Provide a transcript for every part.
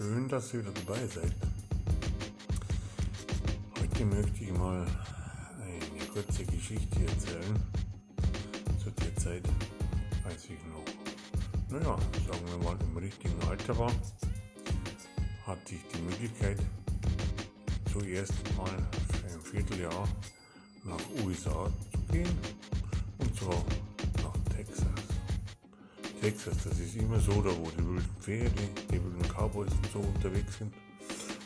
Schön, dass ihr wieder dabei seid. Heute möchte ich mal eine kurze Geschichte erzählen. Zu der Zeit, als ich noch, naja, sagen wir mal, im richtigen Alter war, hatte ich die Möglichkeit, zuerst mal für ein Vierteljahr nach USA zu gehen. Texas, das ist immer so, da wo die wilden Pferde, die wilden Cowboys und so unterwegs sind.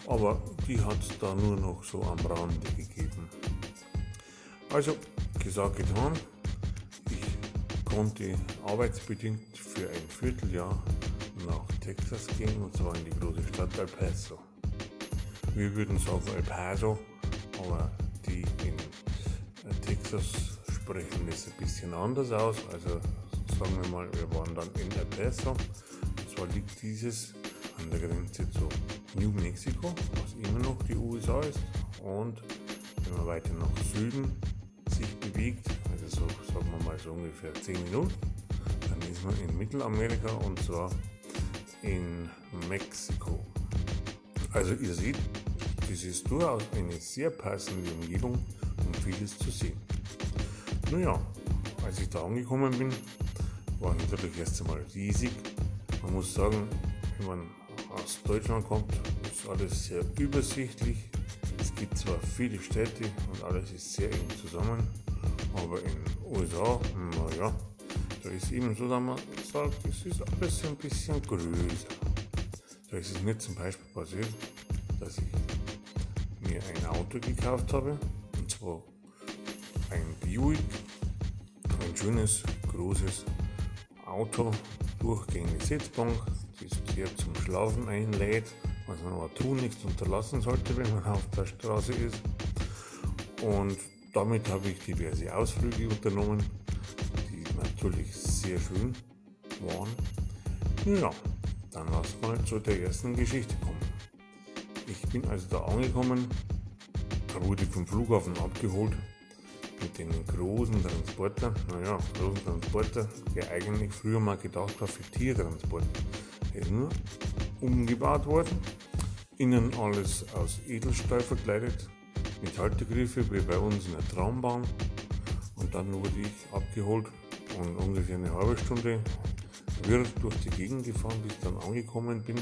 Aber die hat es da nur noch so am Rande gegeben. Also, gesagt, getan. Ich konnte arbeitsbedingt für ein Vierteljahr nach Texas gehen und zwar in die große Stadt El Paso. Wir würden sagen El Paso, aber die in Texas sprechen das ein bisschen anders aus. Also sagen wir mal, wir waren dann in El Paso. Und zwar liegt dieses an der Grenze zu New Mexico, was immer noch die USA ist. Und wenn man weiter nach Süden sich bewegt, also so sagen wir mal so ungefähr 10 Minuten, dann ist man in Mittelamerika und zwar in Mexiko. Also ihr seht, das ist durchaus eine sehr passende Umgebung, um vieles zu sehen. Naja, als ich da angekommen bin, war natürlich erst einmal riesig. Man muss sagen, wenn man aus Deutschland kommt, ist alles sehr übersichtlich. Es gibt zwar viele Städte und alles ist sehr eng zusammen, aber in den USA, naja, da ist eben so, dass man sagt, es ist alles ein bisschen größer. Da ist es mir zum Beispiel passiert, dass ich mir ein Auto gekauft habe, und zwar ein Buick, ein schönes, großes Auto durchgehende Sitzbank, die sehr zum Schlafen einlädt, was man aber tun nichts unterlassen sollte, wenn man auf der Straße ist. Und damit habe ich diverse Ausflüge unternommen, die natürlich sehr schön waren. Ja, dann lass mal zu der ersten Geschichte kommen. Ich bin also da angekommen, wurde vom Flughafen abgeholt mit den großen Transporter, naja, großen Transporter, der eigentlich früher mal gedacht war für Tiertransport. Ist nur umgebaut worden, innen alles aus Edelstahl verkleidet, mit Haltegriffe wie bei uns in der Traumbahn. Und dann wurde ich abgeholt und ungefähr eine halbe Stunde wirr durch die Gegend gefahren, bis ich dann angekommen bin,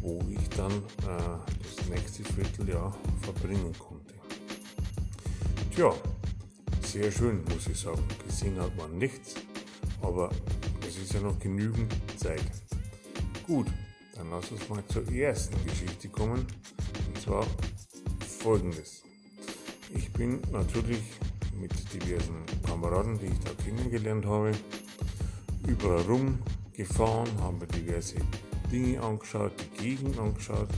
wo ich dann äh, das nächste Vierteljahr verbringen konnte. Tja, sehr schön, muss ich sagen. Gesehen hat man nichts, aber es ist ja noch genügend Zeit. Gut, dann lass uns mal zur ersten Geschichte kommen. Und zwar folgendes. Ich bin natürlich mit diversen Kameraden, die ich da kennengelernt habe, überall rumgefahren, haben mir diverse Dinge angeschaut, die Gegend angeschaut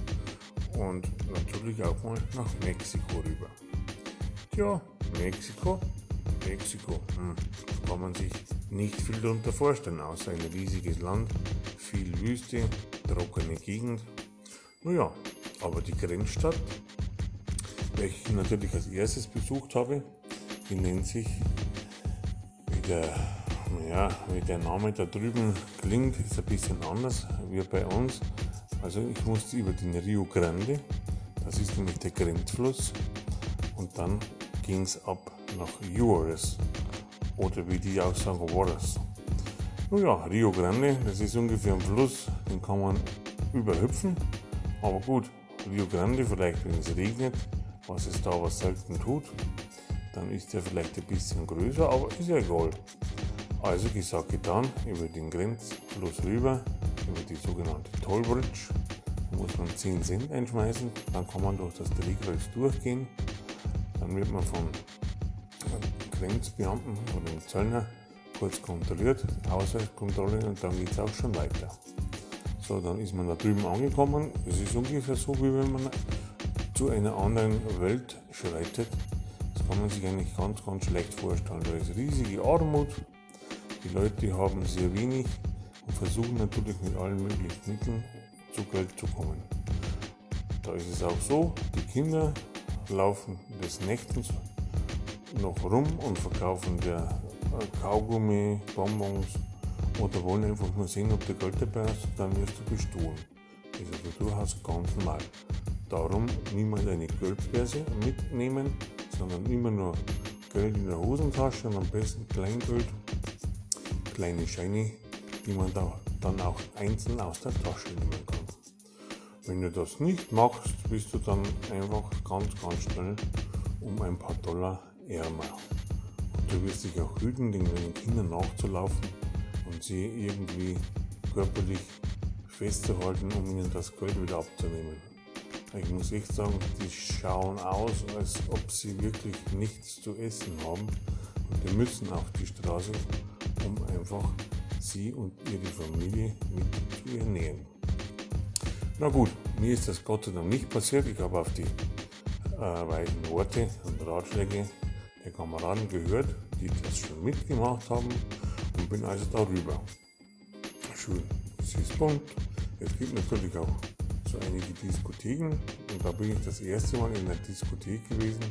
und natürlich auch mal nach Mexiko rüber. Tja, Mexiko Mexiko. Hm, kann man sich nicht viel darunter vorstellen, außer ein riesiges Land, viel Wüste, trockene Gegend. Naja, aber die Grenzstadt, welche ich natürlich als erstes besucht habe, die nennt sich, wie der, ja, wie der Name da drüben klingt, ist ein bisschen anders wie bei uns. Also ich musste über den Rio Grande, das ist nämlich der Grenzfluss, und dann ging es ab nach Juarez oder wie die auch sagen, Juarez. Naja, Rio Grande, das ist ungefähr ein Fluss, den kann man überhüpfen. Aber gut, Rio Grande, vielleicht wenn es regnet, was es da aber selten tut, dann ist er vielleicht ein bisschen größer, aber ist ja egal. Also gesagt, getan, über den Grenzfluss rüber, über die sogenannte Tollbridge, da muss man 10 Cent einschmeißen, dann kann man durch das Drehkreuz durchgehen, dann wird man von Grenzbeamten oder dem Zöllner kurz kontrolliert, Haushaltskontrolle und dann geht es auch schon weiter. So, dann ist man da drüben angekommen. Es ist ungefähr so, wie wenn man zu einer anderen Welt schreitet. Das kann man sich eigentlich ganz, ganz schlecht vorstellen. Da ist riesige Armut, die Leute haben sehr wenig und versuchen natürlich mit allen möglichen Mitteln zu Geld zu kommen. Da ist es auch so, die Kinder laufen des Nächtens noch rum und verkaufen der äh, Kaugummi, Bonbons oder wollen einfach nur sehen, ob der Geld dabei ist, dann wirst du bestohlen. ist also durchaus ganz normal. Darum niemals eine Geldbörse mitnehmen, sondern immer nur Geld in der Hosentasche und am besten Kleingeld, kleine Scheine, die man da dann auch einzeln aus der Tasche nehmen kann. Wenn du das nicht machst, bist du dann einfach ganz, ganz schnell um ein paar Dollar ärmer. Und du wirst dich auch hüten, den Kindern nachzulaufen und sie irgendwie körperlich festzuhalten, um ihnen das Geld wieder abzunehmen. Ich muss echt sagen, die schauen aus, als ob sie wirklich nichts zu essen haben und die müssen auf die Straße, um einfach sie und ihre Familie mit zu ernähren. Na gut, mir ist das Gott sei Dank nicht passiert. Ich habe auf die äh, weisen Worte und Ratschläge der Kameraden gehört, die das schon mitgemacht haben und bin also darüber. Schön, bunt. Es gibt natürlich auch so einige Diskotheken und da bin ich das erste Mal in der Diskothek gewesen.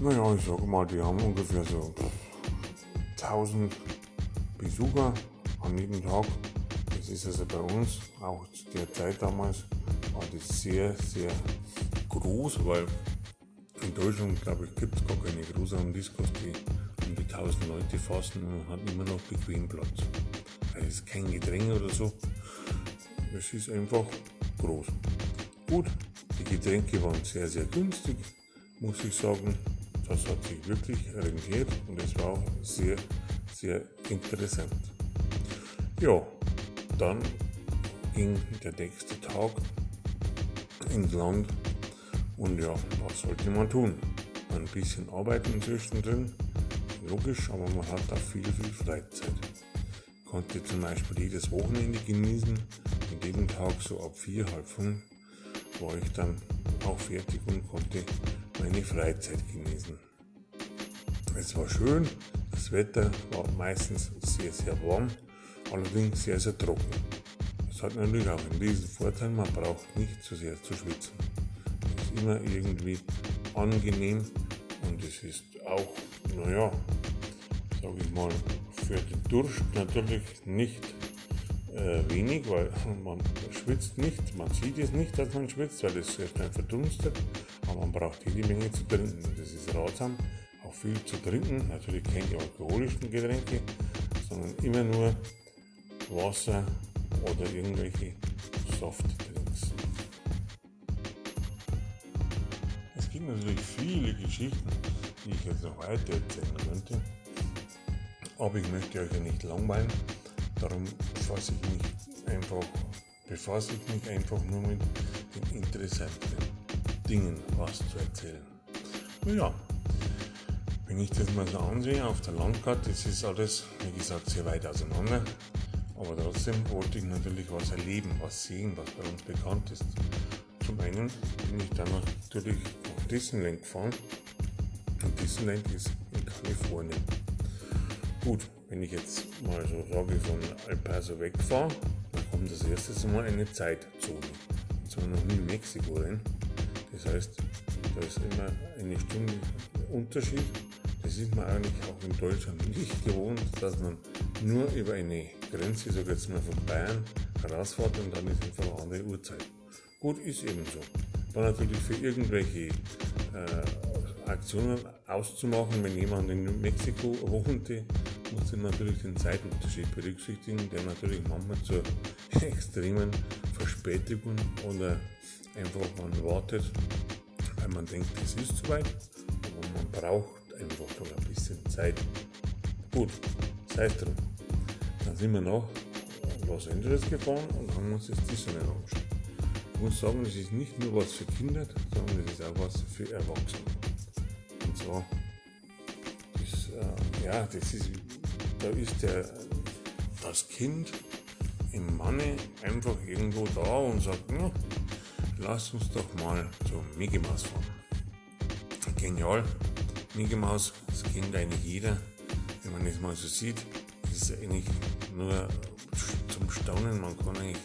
Naja, ich sage mal, die haben ungefähr so 1000 Besucher an jedem Tag. Das ist also bei uns, auch zu der Zeit damals, war das sehr, sehr groß, weil in Deutschland, glaube ich, gibt es gar keine größeren Diskos, die um die 1000 Leute fassen und hat immer noch bequem Platz. Es ist kein Gedränge oder so. Es ist einfach groß. Gut, die Getränke waren sehr, sehr günstig, muss ich sagen. Das hat sich wirklich rentiert und es war auch sehr, sehr interessant. Ja, dann ging der nächste Tag ins Land und ja, was sollte man tun? Ein bisschen arbeiten zwischendrin, logisch, aber man hat auch viel, viel Freizeit. Konnte zum Beispiel jedes Wochenende genießen und jeden Tag so ab vier, halb fünf war ich dann auch fertig und konnte meine Freizeit genießen. Es war schön, das Wetter war meistens sehr, sehr warm, allerdings sehr, sehr trocken. Das hat natürlich auch einen riesen Vorteil, man braucht nicht zu sehr zu schwitzen. Immer irgendwie angenehm und es ist auch, naja, sage ich mal, für den Durst natürlich nicht äh, wenig, weil man schwitzt nicht, man sieht es nicht, dass man schwitzt, weil es sehr schnell verdunstet, aber man braucht jede Menge zu trinken. Das ist ratsam, auch viel zu trinken, natürlich keine alkoholischen Getränke, sondern immer nur Wasser oder irgendwelche Softdrinks. Natürlich viele Geschichten, die ich jetzt noch weiter erzählen könnte, aber ich möchte euch ja nicht langweilen, darum befasse ich mich einfach, befasse ich mich einfach nur mit den interessanten Dingen was zu erzählen. Naja, wenn ich das mal so ansehe auf der Landkarte, das ist alles, wie gesagt, sehr weit auseinander. Aber trotzdem wollte ich natürlich was erleben, was sehen, was bei uns bekannt ist. Zum einen bin ich dann natürlich Disneyland gefahren. Und Disneyland ist in Kalifornien. Gut, wenn ich jetzt mal so sage, von El Paso wegfahre, dann kommt das erste Mal eine Zeitzone. Und zwar noch nie in Mexiko rein. Das heißt, da ist immer eine Stunde Unterschied das ist man eigentlich auch in Deutschland nicht gewohnt, dass man nur über eine Grenze, so jetzt mal von Bayern, herausfährt und dann ist einfach eine andere Uhrzeit. Gut, ist eben so. Dann natürlich für irgendwelche äh, Aktionen auszumachen, wenn jemand in Mexiko wohnte, muss man natürlich den Zeitunterschied berücksichtigen, der natürlich manchmal zur extremen Verspätung oder einfach man wartet, weil man denkt, es ist zu weit, aber man braucht einfach noch ein bisschen Zeit. Gut, sei es drum. Dann sind wir nach Los Angeles gefahren und haben uns das Disneyland angeschaut. Ich muss sagen, das ist nicht nur was für Kinder, sondern es ist auch was für Erwachsene. Und zwar, das, äh, ja, das ist, da ist der, das Kind im Manne einfach irgendwo da und sagt, ja, lass uns doch mal zum Mickey Mouse fahren. Genial, Mickey Maus, das kennt eigentlich jeder. Wenn man das mal so sieht, ist es eigentlich nur zum Staunen. Man kann eigentlich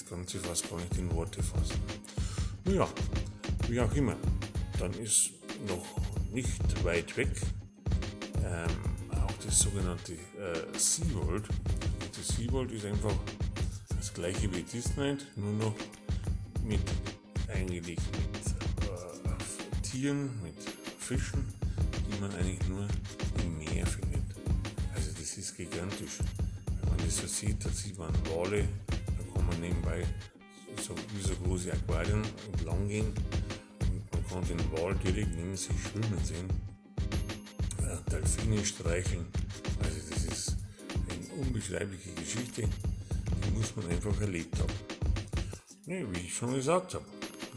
das Ganze fast gar nicht in Worte fassen. Naja, wie auch immer, dann ist noch nicht weit weg ähm, auch das sogenannte äh, SeaWorld. Das SeaWorld ist einfach, das gleiche wie Disneyland, nur noch mit eingelegt mit äh, Tieren, mit Fischen, die man eigentlich nur im Meer findet. Also das ist gigantisch. Wenn man das so sieht, da sieht man Wale, kann man nebenbei so so große Aquarien entlang gehen und man kann den Wal direkt neben sich schwimmen sehen. Äh, Delfine streicheln. Also das ist eine unbeschreibliche Geschichte, die muss man einfach erlebt haben. Nee, wie ich schon gesagt habe,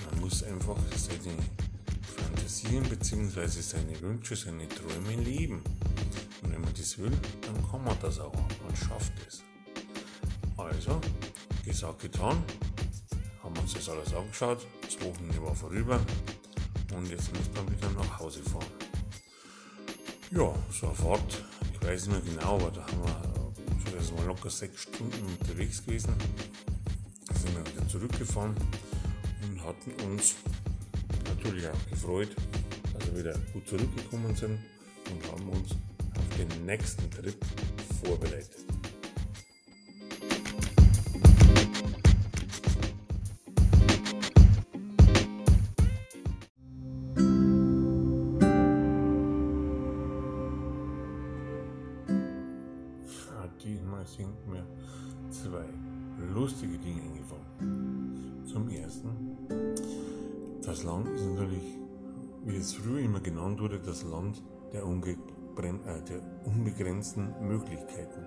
man muss einfach seine Fantasien bzw. seine Wünsche, seine Träume leben. Und wenn man das will, dann kann man das auch. Man schafft es. Also, gesagt, getan haben uns das alles angeschaut. Das Wochenende war vorüber und jetzt muss man wieder nach Hause fahren. Ja, so eine Fahrt, ich weiß nicht mehr genau, aber da haben wir schon erst mal locker sechs Stunden unterwegs gewesen. Da sind wir wieder zurückgefahren und hatten uns natürlich auch gefreut, dass wir wieder gut zurückgekommen sind und haben uns auf den nächsten Trip vorbereitet. Wurde, das Land der, äh, der unbegrenzten Möglichkeiten.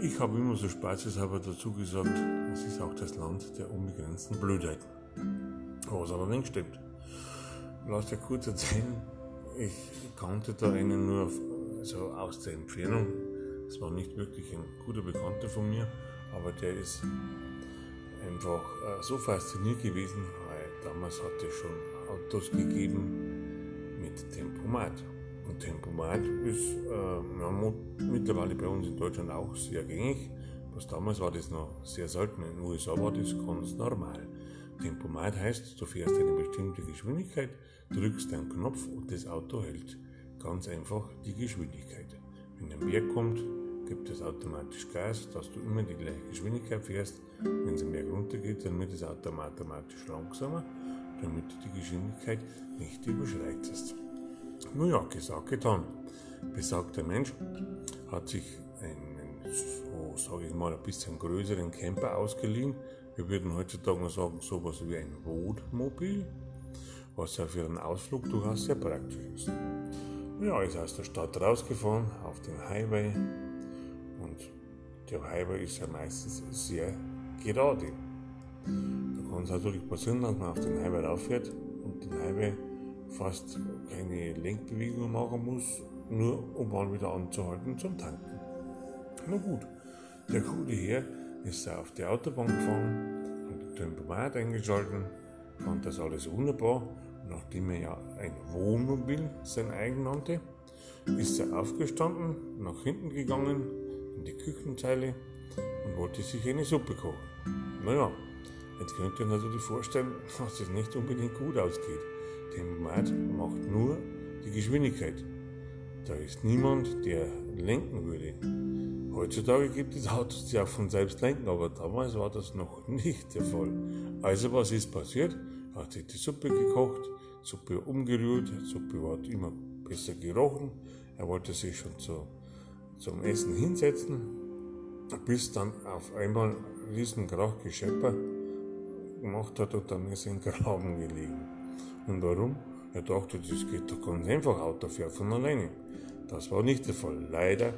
Ich habe immer so spaßeshalber dazu gesagt, es ist auch das Land der unbegrenzten Blödheiten. Was allerdings stimmt. Lass dir kurz erzählen, ich kannte da einen nur so aus der Entfernung, es war nicht wirklich ein guter Bekannter von mir, aber der ist einfach äh, so fasziniert gewesen, weil damals hatte es schon Autos gegeben Tempomat. Und Tempomat ist äh, mittlerweile bei uns in Deutschland auch sehr gängig. Was damals war das noch sehr selten. In den USA war das ganz normal. Tempomat heißt, du fährst eine bestimmte Geschwindigkeit, drückst einen Knopf und das Auto hält ganz einfach die Geschwindigkeit. Wenn ein Berg kommt, gibt es automatisch Gas, dass du immer die gleiche Geschwindigkeit fährst. Wenn es im Berg runtergeht, dann wird das Auto automatisch langsamer, damit du die Geschwindigkeit nicht überschreitest. Nun ja, gesagt, getan. Besagter Mensch hat sich einen, so sage ich mal, ein bisschen größeren Camper ausgeliehen. Wir würden heutzutage noch sagen, sowas wie ein Wohnmobil, was ja für einen Ausflug durchaus sehr praktisch ist. Ja, ist aus der Stadt rausgefahren auf den Highway und der Highway ist ja meistens sehr gerade. Da kann es natürlich passieren, dass man auf den Highway rauffährt und den Highway fast keine Lenkbewegung machen muss, nur um mal wieder anzuhalten zum Tanken. Na gut, der gute Herr ist auf die Autobahn gefahren, hat den Tempomat eingeschaltet, fand das alles wunderbar nachdem er ja ein Wohnmobil sein eigen nannte, ist er aufgestanden, nach hinten gegangen in die Küchenzeile und wollte sich eine Suppe kochen. Naja, jetzt könnt ihr natürlich vorstellen, dass es nicht unbedingt gut ausgeht. Tempomat macht nur die Geschwindigkeit. Da ist niemand, der lenken würde. Heutzutage gibt es Autos, die auch von selbst lenken, aber damals war das noch nicht der Fall. Also was ist passiert? Er hat sich die Suppe gekocht, Suppe umgerührt, Suppe hat immer besser gerochen. Er wollte sich schon zu, zum Essen hinsetzen, bis dann auf einmal ein riesen Krachgeschepper gemacht hat und dann ist er in Graben gelegen. Und warum? Er dachte, das geht doch ganz einfach, Auto fährt von alleine. Das war nicht der Fall. Leider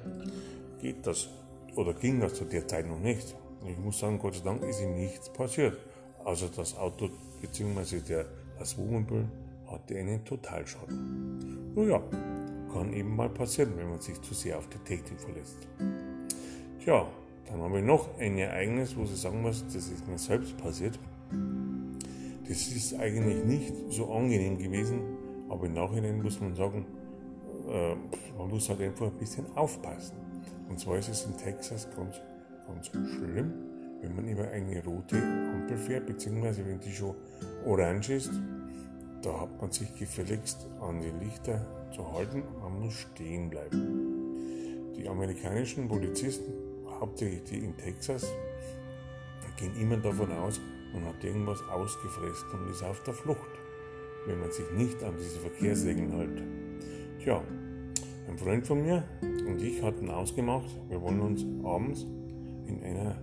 geht das oder ging das zu der Zeit noch nicht. Ich muss sagen, Gott sei Dank ist ihm nichts passiert. Also das Auto bzw. das Wohnmobil hatte einen Totalschaden. Naja, kann eben mal passieren, wenn man sich zu sehr auf die Technik verlässt. Tja, dann habe ich noch ein Ereignis, wo ich sagen muss, das ist mir selbst passiert. Das ist eigentlich nicht so angenehm gewesen, aber im Nachhinein muss man sagen, äh, man muss halt einfach ein bisschen aufpassen. Und zwar ist es in Texas ganz, ganz schlimm, wenn man über eine rote Ampel fährt, beziehungsweise wenn die schon orange ist, da hat man sich gefälligst an die Lichter zu halten, man muss stehen bleiben. Die amerikanischen Polizisten, hauptsächlich die in Texas, gehen immer davon aus, man hat irgendwas ausgefressen und ist auf der Flucht, wenn man sich nicht an diese Verkehrsregeln hält. Tja, ein Freund von mir und ich hatten ausgemacht, wir wollen uns abends in einer,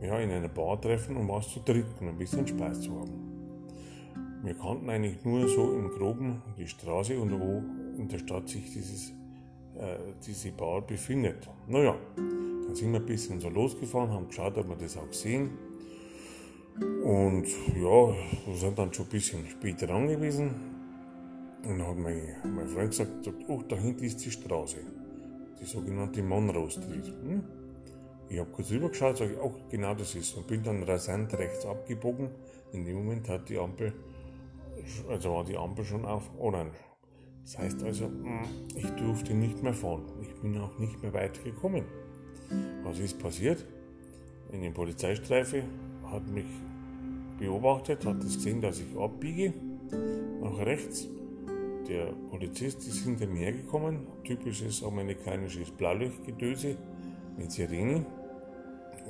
ja, in einer Bar treffen, um was zu trinken, ein bisschen Spaß zu haben. Wir kannten eigentlich nur so im Groben die Straße und wo in der Stadt sich dieses, äh, diese Bar befindet. Naja, dann sind wir ein bisschen so losgefahren, haben geschaut, ob wir das auch sehen. Und ja, wir sind dann schon ein bisschen später angewiesen. Und dann hat mein, mein Freund gesagt, oh, da hinten ist die Straße. Die sogenannte Monroe Street. Hm? Ich habe kurz rübergeschaut, sage ich, oh, genau das ist. Und bin dann rasant rechts abgebogen. In dem Moment hat die Ampel, also war die Ampel schon auf Orange. Das heißt also, hm, ich durfte nicht mehr fahren. Ich bin auch nicht mehr weit gekommen. Was ist passiert? Eine Polizeistreife hat mich beobachtet, hat es gesehen, dass ich abbiege nach rechts. Der Polizist ist hinter mir hergekommen, typisches amerikanisches Blaulichtgedöse mit Sirene.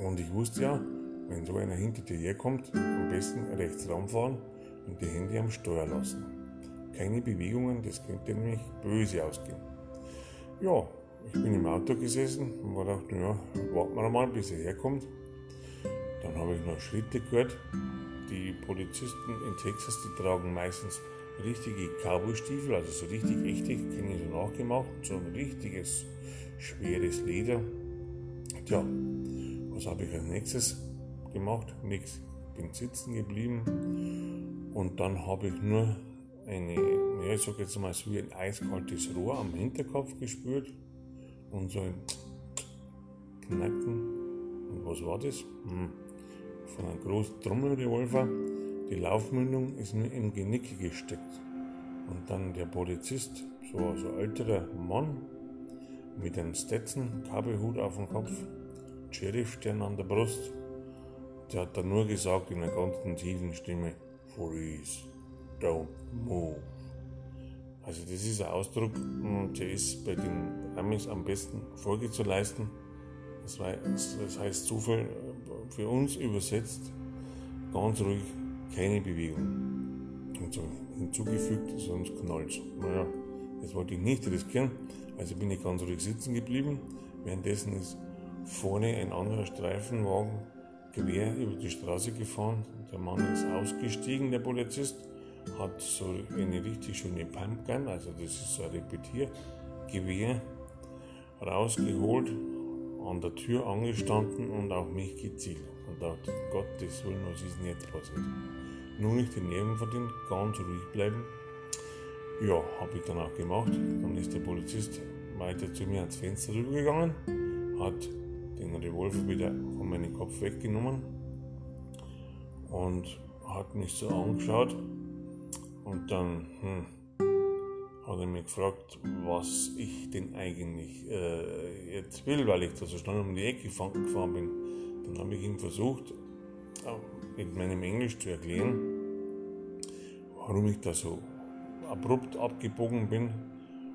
Und ich wusste ja, wenn so einer hinter dir herkommt, am besten rechts ranfahren und die Hände am Steuer lassen. Keine Bewegungen, das könnte nämlich böse ausgehen. Ja, ich bin im Auto gesessen und war gedacht, ja, warten wir mal, bis er herkommt. Dann habe ich noch Schritte gehört. Die Polizisten in Texas, die tragen meistens richtige Cowboy-Stiefel, also so richtig echte, ich so nachgemacht, so ein richtiges schweres Leder. Tja, was habe ich als nächstes gemacht? Nichts. Bin sitzen geblieben und dann habe ich nur eine, ja, ich sage jetzt mal so wie ein eiskaltes Rohr am Hinterkopf gespürt und so ein Knacken. Und was war das? Hm. Von einem großen Trommelrevolver. Die Laufmündung ist mir im Genicke gesteckt. Und dann der Polizist, so ein so älterer Mann, mit einem Stetson, Kabelhut auf dem Kopf, Sheriffstern an der Brust, der hat dann nur gesagt in einer ganz tiefen Stimme, Freeze, don't move. Also das ist ein Ausdruck, der ist bei den Amis am besten Folge zu leisten. Das, heißt viel für uns übersetzt, ganz ruhig, keine Bewegung. Und so hinzugefügt, sonst knallt Naja, das wollte ich nicht riskieren, also bin ich ganz ruhig sitzen geblieben. Währenddessen ist vorne ein anderer Streifenwagen quer über die Straße gefahren. Der Mann ist ausgestiegen, der Polizist, hat so eine richtig schöne Pumpgun, also das ist so ein Repetiergewehr, rausgeholt, an der Tür angestanden und auf mich gezielt. Und dachte, Gottes Willen, was ist denn jetzt passiert? Nur nicht die Nerven verdient, ganz ruhig bleiben. Ja, habe ich dann auch gemacht. Dann ist der Polizist weiter zu mir ans Fenster rübergegangen, hat den Revolver wieder von meinem Kopf weggenommen und hat mich so angeschaut und dann hm, hat er mich gefragt, was ich denn eigentlich äh, jetzt will, weil ich da so schnell um die Ecke gefahren bin. Dann habe ich ihm versucht, mit meinem Englisch zu erklären, warum ich da so abrupt abgebogen bin.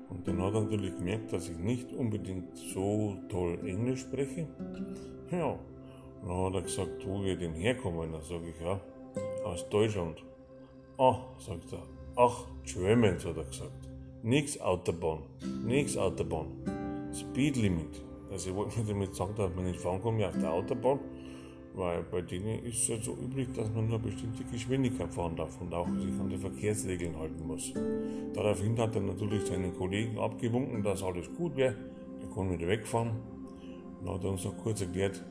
Und dann hat er natürlich gemerkt, dass ich nicht unbedingt so toll Englisch spreche. Ja, und dann hat er gesagt, wo wir denn herkommen. Dann sage ich, ja, aus Deutschland. Ah, sagt er. Ach, Germans, hat er gesagt. Nix Autobahn. Nix Autobahn. Speed Limit. Also ich wollte damit sagen, dass man nicht fahren kann wie auf der Autobahn, weil bei denen ist es ja so üblich, dass man nur bestimmte Geschwindigkeit fahren darf und auch sich an die Verkehrsregeln halten muss. Daraufhin hat er natürlich seinen Kollegen abgewunken, dass alles gut wäre. Der kann wieder wegfahren. Und hat er uns noch kurz erklärt,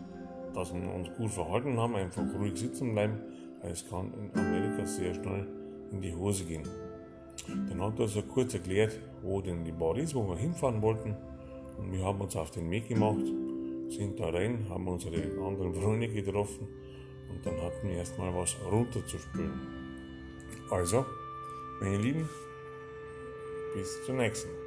dass wir uns gut verhalten haben, einfach ruhig sitzen bleiben, weil es kann in Amerika sehr schnell in die Hose gehen. Dann hat er so kurz erklärt, wo denn die Bar ist, wo wir hinfahren wollten. Und wir haben uns auf den Weg gemacht, sind da rein, haben unsere anderen Freunde getroffen und dann hatten wir erstmal was runterzuspülen. Also, meine Lieben, bis zur nächsten.